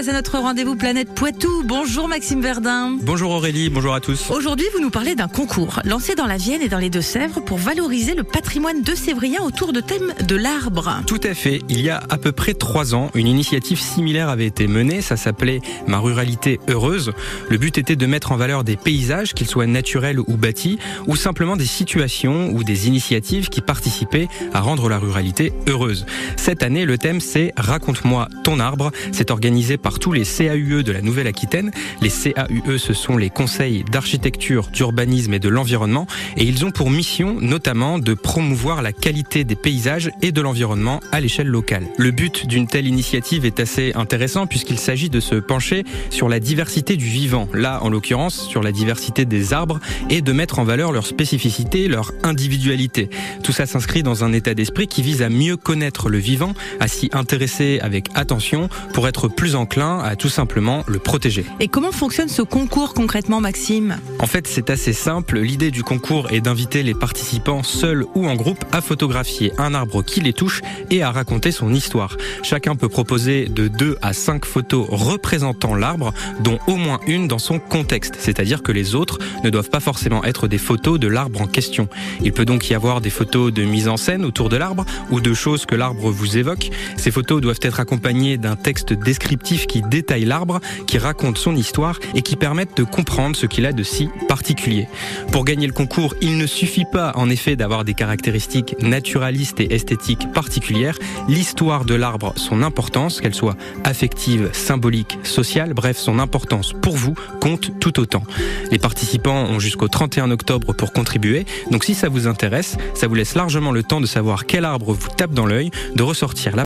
C'est notre rendez-vous Planète Poitou. Bonjour Maxime Verdun. Bonjour Aurélie, bonjour à tous. Aujourd'hui, vous nous parlez d'un concours lancé dans la Vienne et dans les Deux-Sèvres pour valoriser le patrimoine de Sévrien autour de thème de l'arbre. Tout à fait. Il y a à peu près trois ans, une initiative similaire avait été menée. Ça s'appelait Ma ruralité heureuse. Le but était de mettre en valeur des paysages, qu'ils soient naturels ou bâtis, ou simplement des situations ou des initiatives qui participaient à rendre la ruralité heureuse. Cette année, le thème c'est Raconte-moi ton arbre. C'est organisé par tous les CAUE de la Nouvelle-Aquitaine. Les CAUE, ce sont les conseils d'architecture, d'urbanisme et de l'environnement, et ils ont pour mission notamment de promouvoir la qualité des paysages et de l'environnement à l'échelle locale. Le but d'une telle initiative est assez intéressant puisqu'il s'agit de se pencher sur la diversité du vivant, là en l'occurrence sur la diversité des arbres, et de mettre en valeur leur spécificité, leur individualité. Tout ça s'inscrit dans un état d'esprit qui vise à mieux connaître le vivant, à s'y intéresser avec attention pour être plus en à tout simplement le protéger. Et comment fonctionne ce concours concrètement, Maxime? En fait, c'est assez simple. L'idée du concours est d'inviter les participants seuls ou en groupe à photographier un arbre qui les touche et à raconter son histoire. Chacun peut proposer de 2 à 5 photos représentant l'arbre, dont au moins une dans son contexte, c'est-à-dire que les autres ne doivent pas forcément être des photos de l'arbre en question. Il peut donc y avoir des photos de mise en scène autour de l'arbre ou de choses que l'arbre vous évoque. Ces photos doivent être accompagnées d'un texte descriptif qui détaille l'arbre, qui raconte son histoire et qui permettent de comprendre ce qu'il a de si particulier. Pour gagner le concours, il ne suffit pas en effet d'avoir des caractéristiques naturalistes et esthétiques particulières. L'histoire de l'arbre, son importance, qu'elle soit affective, symbolique, sociale, bref, son importance pour vous compte tout autant. Les participants ont jusqu'au 31 octobre pour contribuer, donc si ça vous intéresse, ça vous laisse largement le temps de savoir quel arbre vous tape dans l'œil, de ressortir la